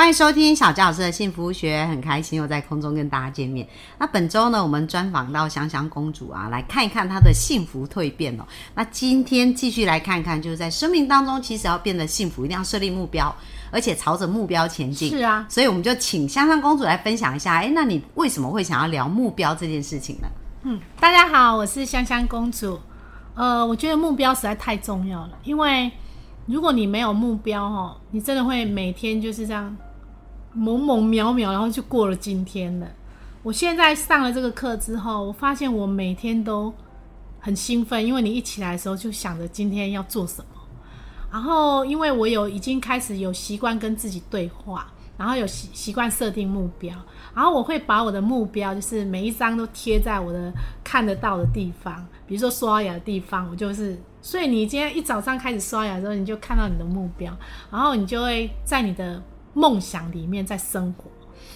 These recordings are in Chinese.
欢迎收听小佳老师的幸福学，很开心又在空中跟大家见面。那本周呢，我们专访到香香公主啊，来看一看她的幸福蜕变哦。那今天继续来看看，就是在生命当中，其实要变得幸福，一定要设立目标，而且朝着目标前进。是啊，所以我们就请香香公主来分享一下，哎，那你为什么会想要聊目标这件事情呢？嗯，大家好，我是香香公主。呃，我觉得目标实在太重要了，因为如果你没有目标哦，你真的会每天就是这样。猛猛渺渺，然后就过了今天了。我现在上了这个课之后，我发现我每天都很兴奋，因为你一起来的时候就想着今天要做什么。然后，因为我有已经开始有习惯跟自己对话，然后有习习惯设定目标，然后我会把我的目标就是每一张都贴在我的看得到的地方，比如说刷牙的地方，我就是。所以你今天一早上开始刷牙的时候，你就看到你的目标，然后你就会在你的。梦想里面在生活，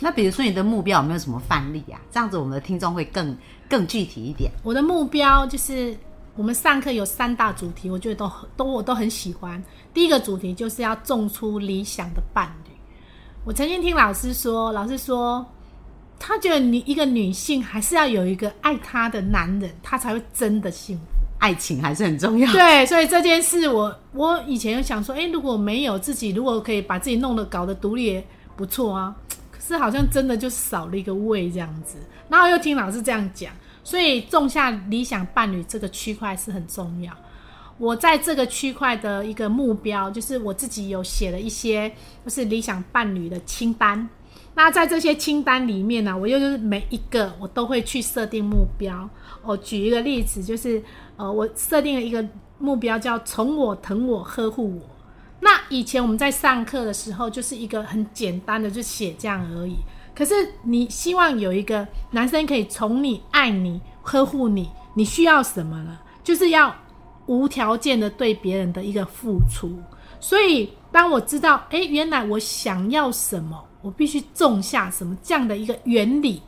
那比如说你的目标有没有什么范例啊？这样子我们的听众会更更具体一点。我的目标就是我们上课有三大主题，我觉得都都我都很喜欢。第一个主题就是要种出理想的伴侣。我曾经听老师说，老师说他觉得你一个女性还是要有一个爱她的男人，她才会真的幸福。爱情还是很重要。对，所以这件事，我我以前想说，哎，如果没有自己，如果可以把自己弄得搞得独立不错啊。可是好像真的就少了一个胃这样子。然后又听老师这样讲，所以种下理想伴侣这个区块是很重要。我在这个区块的一个目标，就是我自己有写了一些，就是理想伴侣的清单。那在这些清单里面呢，我又是每一个我都会去设定目标。我举一个例子，就是呃，我设定了一个目标，叫宠我、疼我、呵护我。那以前我们在上课的时候，就是一个很简单的，就写这样而已。可是你希望有一个男生可以宠你、爱你、呵护你，你需要什么呢？就是要无条件的对别人的一个付出。所以当我知道，哎，原来我想要什么。我必须种下什么这样的一个原理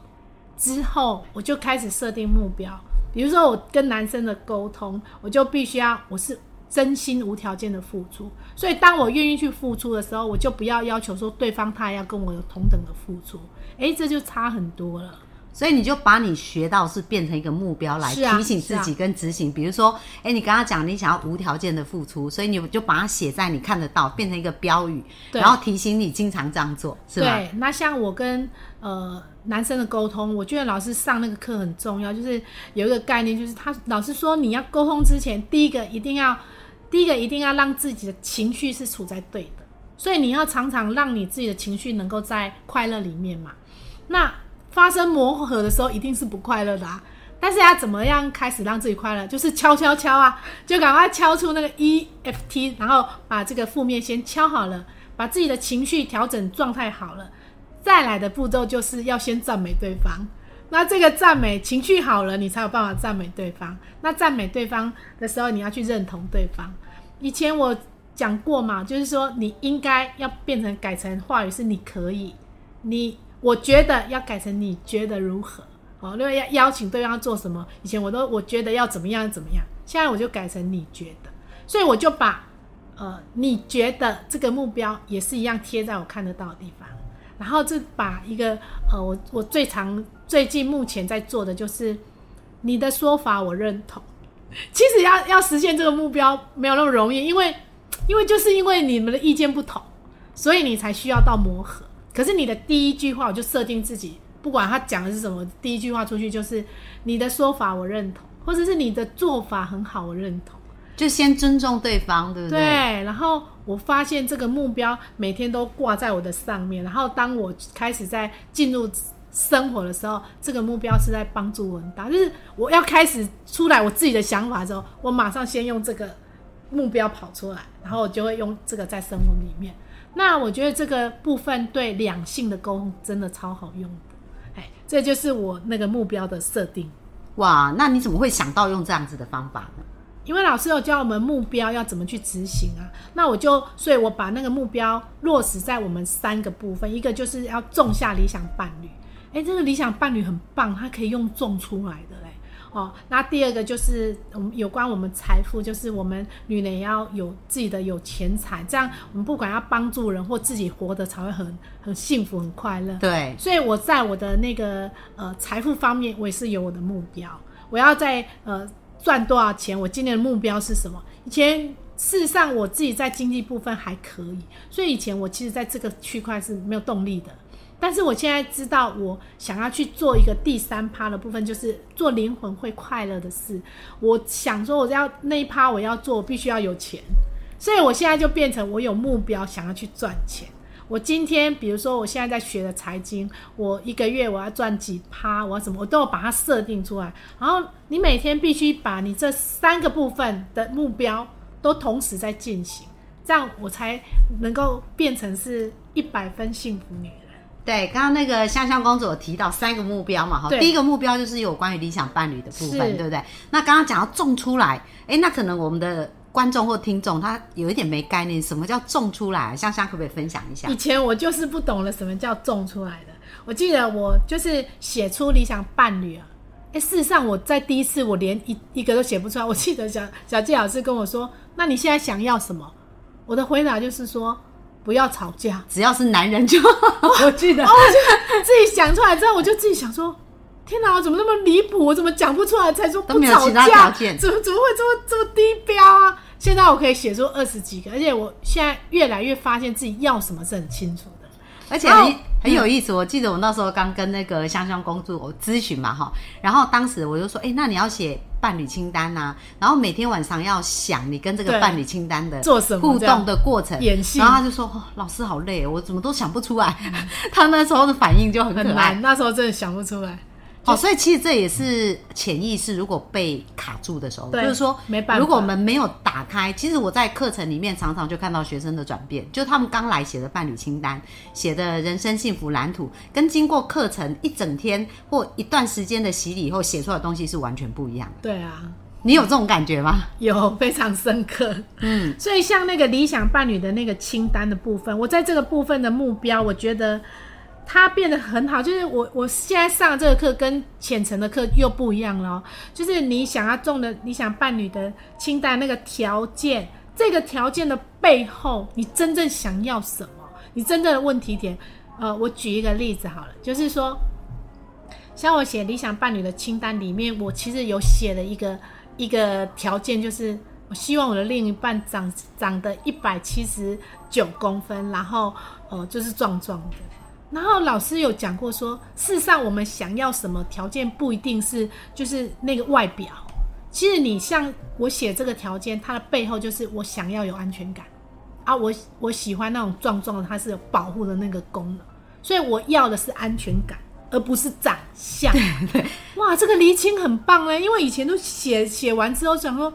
之后，我就开始设定目标。比如说，我跟男生的沟通，我就必须要我是真心无条件的付出。所以，当我愿意去付出的时候，我就不要要求说对方他要跟我有同等的付出。诶，这就差很多了。所以你就把你学到是变成一个目标来提醒自己跟执行。比如说，哎，你刚刚讲你想要无条件的付出，所以你就把它写在你看得到，变成一个标语，然后提醒你经常这样做，是吧？对。那像我跟呃男生的沟通，我觉得老师上那个课很重要，就是有一个概念，就是他老师说你要沟通之前，第一个一定要，第一个一定要让自己的情绪是处在对的，所以你要常常让你自己的情绪能够在快乐里面嘛。那发生磨合的时候一定是不快乐的啊，但是要怎么样开始让自己快乐？就是敲敲敲啊，就赶快敲出那个 E F T，然后把这个负面先敲好了，把自己的情绪调整状态好了，再来的步骤就是要先赞美对方。那这个赞美情绪好了，你才有办法赞美对方。那赞美对方的时候，你要去认同对方。以前我讲过嘛，就是说你应该要变成改成话语是你可以，你。我觉得要改成你觉得如何？哦，因为要邀请对方做什么？以前我都我觉得要怎么样怎么样，现在我就改成你觉得，所以我就把呃你觉得这个目标也是一样贴在我看得到的地方，然后就把一个呃我我最常最近目前在做的就是你的说法我认同。其实要要实现这个目标没有那么容易，因为因为就是因为你们的意见不同，所以你才需要到磨合。可是你的第一句话，我就设定自己，不管他讲的是什么，第一句话出去就是你的说法我认同，或者是你的做法很好，我认同，就先尊重对方，对不对？对。然后我发现这个目标每天都挂在我的上面，然后当我开始在进入生活的时候，这个目标是在帮助我很大。就是我要开始出来我自己的想法之后，我马上先用这个目标跑出来，然后我就会用这个在生活里面。那我觉得这个部分对两性的沟通真的超好用的，哎，这就是我那个目标的设定。哇，那你怎么会想到用这样子的方法呢？因为老师有教我们目标要怎么去执行啊，那我就，所以我把那个目标落实在我们三个部分，一个就是要种下理想伴侣，哎，这个理想伴侣很棒，它可以用种出来的嘞，哦，那第二个就是我们有关我们财富，就是我们女人要有自己的有钱财，这样我们不管要帮助人或自己活得才会很很幸福很快乐。对，所以我在我的那个呃财富方面，我也是有我的目标，我要在呃。赚多少钱？我今年的目标是什么？以前事实上我自己在经济部分还可以，所以以前我其实在这个区块是没有动力的。但是我现在知道，我想要去做一个第三趴的部分，就是做灵魂会快乐的事。我想说，我要那一趴我要做，必须要有钱，所以我现在就变成我有目标，想要去赚钱。我今天，比如说，我现在在学的财经，我一个月我要赚几趴，我要什么，我都要把它设定出来。然后你每天必须把你这三个部分的目标都同时在进行，这样我才能够变成是一百分幸福女人。对，刚刚那个香香公主有提到三个目标嘛，哈，第一个目标就是有关于理想伴侣的部分，对不对？那刚刚讲到种出来，哎，那可能我们的。观众或听众，他有一点没概念，什么叫种出来？香香可不可以分享一下？以前我就是不懂了，什么叫种出来的。我记得我就是写出理想伴侣啊，哎，事实上我在第一次我连一一个都写不出来。我记得小小季老师跟我说：“那你现在想要什么？”我的回答就是说：“不要吵架，只要是男人就。”我记得，我就自己想出来之后，我就自己想说：“天哪，我怎么那么离谱？我怎么讲不出来？才说不吵架，怎么怎么会这么这么低标啊？”现在我可以写出二十几个，而且我现在越来越发现自己要什么是很清楚的，而且很很有意思。我记得我那时候刚跟那个香香公主咨询嘛，哈，然后当时我就说，哎，那你要写伴侣清单呐，然后每天晚上要想你跟这个伴侣清单的做什么互动的过程，演戏。然后他就说，老师好累，我怎么都想不出来。他那时候的反应就很可爱，那时候真的想不出来。哦，所以其实这也是潜意识，如果被卡住的时候，就是说，没办法。如果我们没有打开，其实我在课程里面常常就看到学生的转变，就他们刚来写的伴侣清单、写的人生幸福蓝图，跟经过课程一整天或一段时间的洗礼以后写出来的东西是完全不一样的。对啊，你有这种感觉吗？有，非常深刻。嗯，所以像那个理想伴侣的那个清单的部分，我在这个部分的目标，我觉得。它变得很好，就是我我现在上这个课跟浅层的课又不一样了。就是你想要中的理想伴侣的清单那个条件，这个条件的背后，你真正想要什么？你真正的问题点？呃，我举一个例子好了，就是说，像我写理想伴侣的清单里面，我其实有写了一个一个条件，就是我希望我的另一半长长得一百七十九公分，然后呃，就是壮壮的。然后老师有讲过说，事实上我们想要什么条件不一定是就是那个外表。其实你像我写这个条件，它的背后就是我想要有安全感啊，我我喜欢那种壮壮的，它是有保护的那个功能，所以我要的是安全感，而不是长相。对，哇，这个厘清很棒哎，因为以前都写写完之后想说，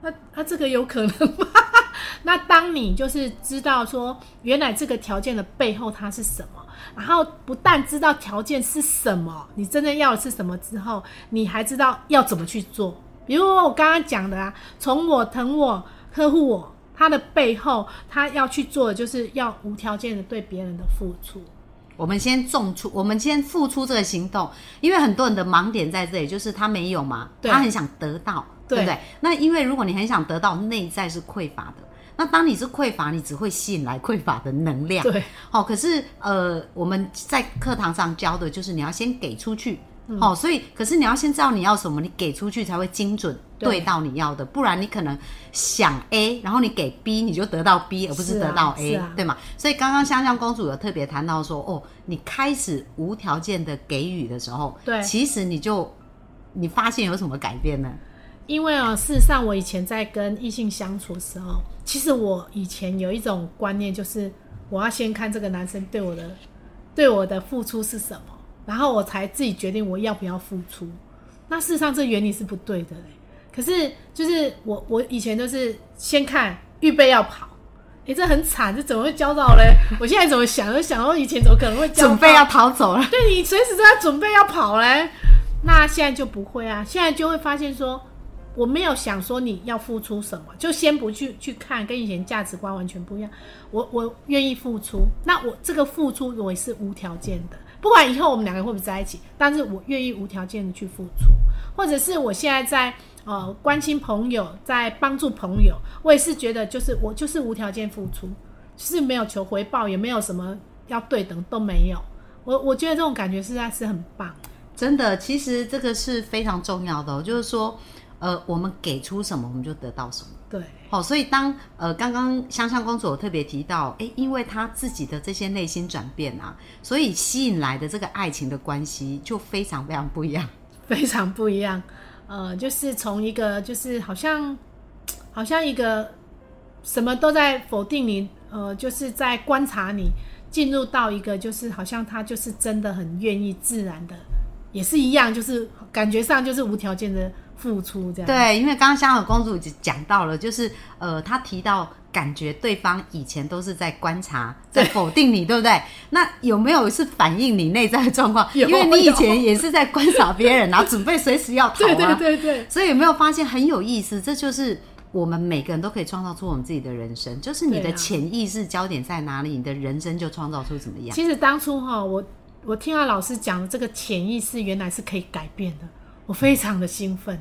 那那这个有可能吗？那当你就是知道说，原来这个条件的背后它是什么？然后不但知道条件是什么，你真正要的是什么之后，你还知道要怎么去做。比如我刚刚讲的啊，从我疼我呵护我，他的背后他要去做的就是要无条件的对别人的付出。我们先种出，我们先付出这个行动，因为很多人的盲点在这里，就是他没有嘛，他很想得到，对不对？那因为如果你很想得到，内在是匮乏的。那当你是匮乏，你只会吸引来匮乏的能量。对，好，可是呃，我们在课堂上教的就是你要先给出去，好，所以可是你要先知道你要什么，你给出去才会精准对到你要的，不然你可能想 A，然后你给 B，你就得到 B，而不是得到 A，对吗？所以刚刚香香公主有特别谈到说，哦，你开始无条件的给予的时候，对，其实你就你发现有什么改变呢？因为啊，事实上，我以前在跟异性相处的时候，其实我以前有一种观念，就是我要先看这个男生对我的对我的付出是什么，然后我才自己决定我要不要付出。那事实上，这原理是不对的嘞。可是，就是我我以前都是先看预备要跑，哎，这很惨，这怎么会教到嘞？我现在怎么想，就想到以前怎么可能会准备要逃走了？对你随时都在准备要跑嘞。那现在就不会啊，现在就会发现说。我没有想说你要付出什么，就先不去去看，跟以前价值观完全不一样。我我愿意付出，那我这个付出我也是无条件的，不管以后我们两个会不会在一起，但是我愿意无条件的去付出，或者是我现在在呃关心朋友，在帮助朋友，我也是觉得就是我就是无条件付出，是没有求回报，也没有什么要对等都没有。我我觉得这种感觉实在是很棒。真的，其实这个是非常重要的，就是说，呃，我们给出什么，我们就得到什么。对，好、所以当呃刚刚香香公主有特别提到，诶，因为她自己的这些内心转变啊，所以吸引来的这个爱情的关系就非常非常不一样。非常不一样。呃，就是从一个就是好像好像一个什么都在否定你，呃，就是在观察你，进入到一个就是好像他就是真的很愿意自然的，也是一样，就是感觉上就是无条件的付出这样。对，因为刚刚香港公主讲到了，就是呃，她提到感觉对方以前都是在观察，在否定你，对不对？那有没有是反映你内在的状况？因为你以前也是在观察别人，然后准备随时要逃对啊。对对对所以有没有发现很有意思？这就是我们每个人都可以创造出我们自己的人生，就是你的潜意识焦点在哪里，你的人生就创造出怎么样。其实当初哈，我我听到老师讲的这个潜意识原来是可以改变的，我非常的兴奋，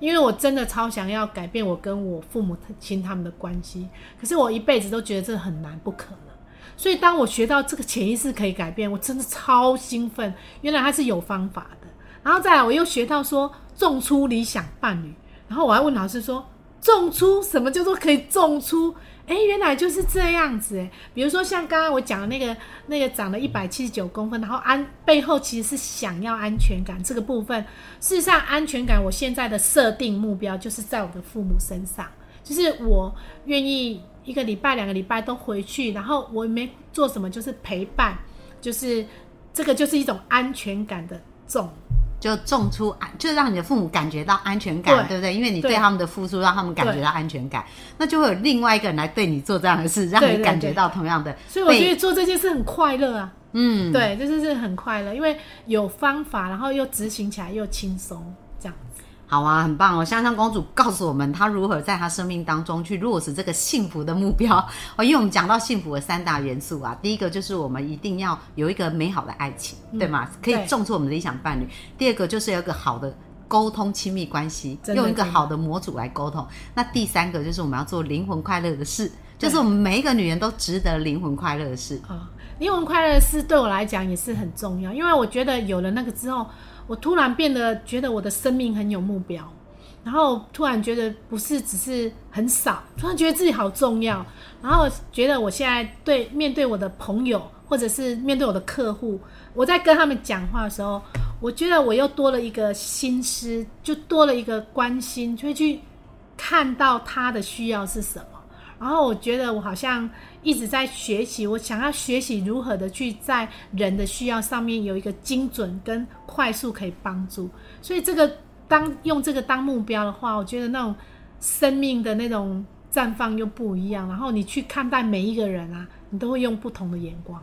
因为我真的超想要改变我跟我父母亲他们的关系，可是我一辈子都觉得这很难，不可能。所以当我学到这个潜意识可以改变，我真的超兴奋，原来它是有方法的。然后再来，我又学到说种出理想伴侣，然后我还问老师说，种出什么叫做可以种出？哎，原来就是这样子。比如说像刚刚我讲的那个那个长了一百七十九公分，然后安背后其实是想要安全感这个部分。事实上，安全感我现在的设定目标就是在我的父母身上，就是我愿意一个礼拜、两个礼拜都回去，然后我没做什么，就是陪伴，就是这个就是一种安全感的重。就种出安，就让你的父母感觉到安全感，对对不对？因为你对对他们的付出，让他们感觉到安全感，那就会有另外一个人来对你做这样的事，让你感觉到同样的。所以我觉得做这件事很快乐啊。嗯，对，就是是很快乐，因为有方法，然后又执行起来又轻松，这样子。好啊，很棒哦！香香公主告诉我们，她如何在她生命当中去落实这个幸福的目标 哦。因为我们讲到幸福的三大元素啊，第一个就是我们一定要有一个美好的爱情，对吗？可以种出我们的理想伴侣。第二个就是有一个好的沟通亲密关系，用一个好的模组来沟通。那第三个就是我们要做灵魂快乐的事，就是我们每一个女人都值得灵魂快乐的事。啊，灵魂快乐的事对我来讲也是很重要，因为我觉得有了那个之后，我突然变得觉得我的生命很有目标，然后突然觉得不是只是很少，突然觉得自己好重要，然后觉得我现在对面对我的朋友或者是面对我的客户，我在跟他们讲话的时候，我觉得我又多了一个心思，就多了一个关心，就会去看到他的需要是什么。然后我觉得我好像一直在学习，我想要学习如何的去在人的需要上面有一个精准跟快速可以帮助。所以这个当用这个当目标的话，我觉得那种生命的那种绽放又不一样。然后你去看待每一个人啊，你都会用不同的眼光。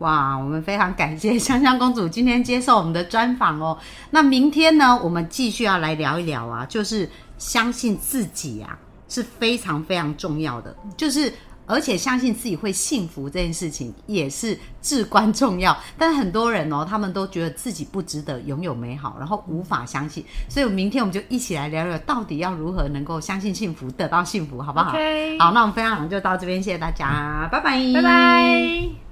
哇，我们非常感谢香香公主今天接受我们的专访哦。那明天呢，我们继续要来聊一聊啊，就是相信自己啊是非常非常重要的，就是而且相信自己会幸福这件事情也是至关重要。但很多人哦，他们都觉得自己不值得拥有美好，然后无法相信。所以，明天我们就一起来聊聊，到底要如何能够相信幸福，得到幸福，好不好 OK 好，那我们分享就到这边，谢谢大家，拜拜，拜拜。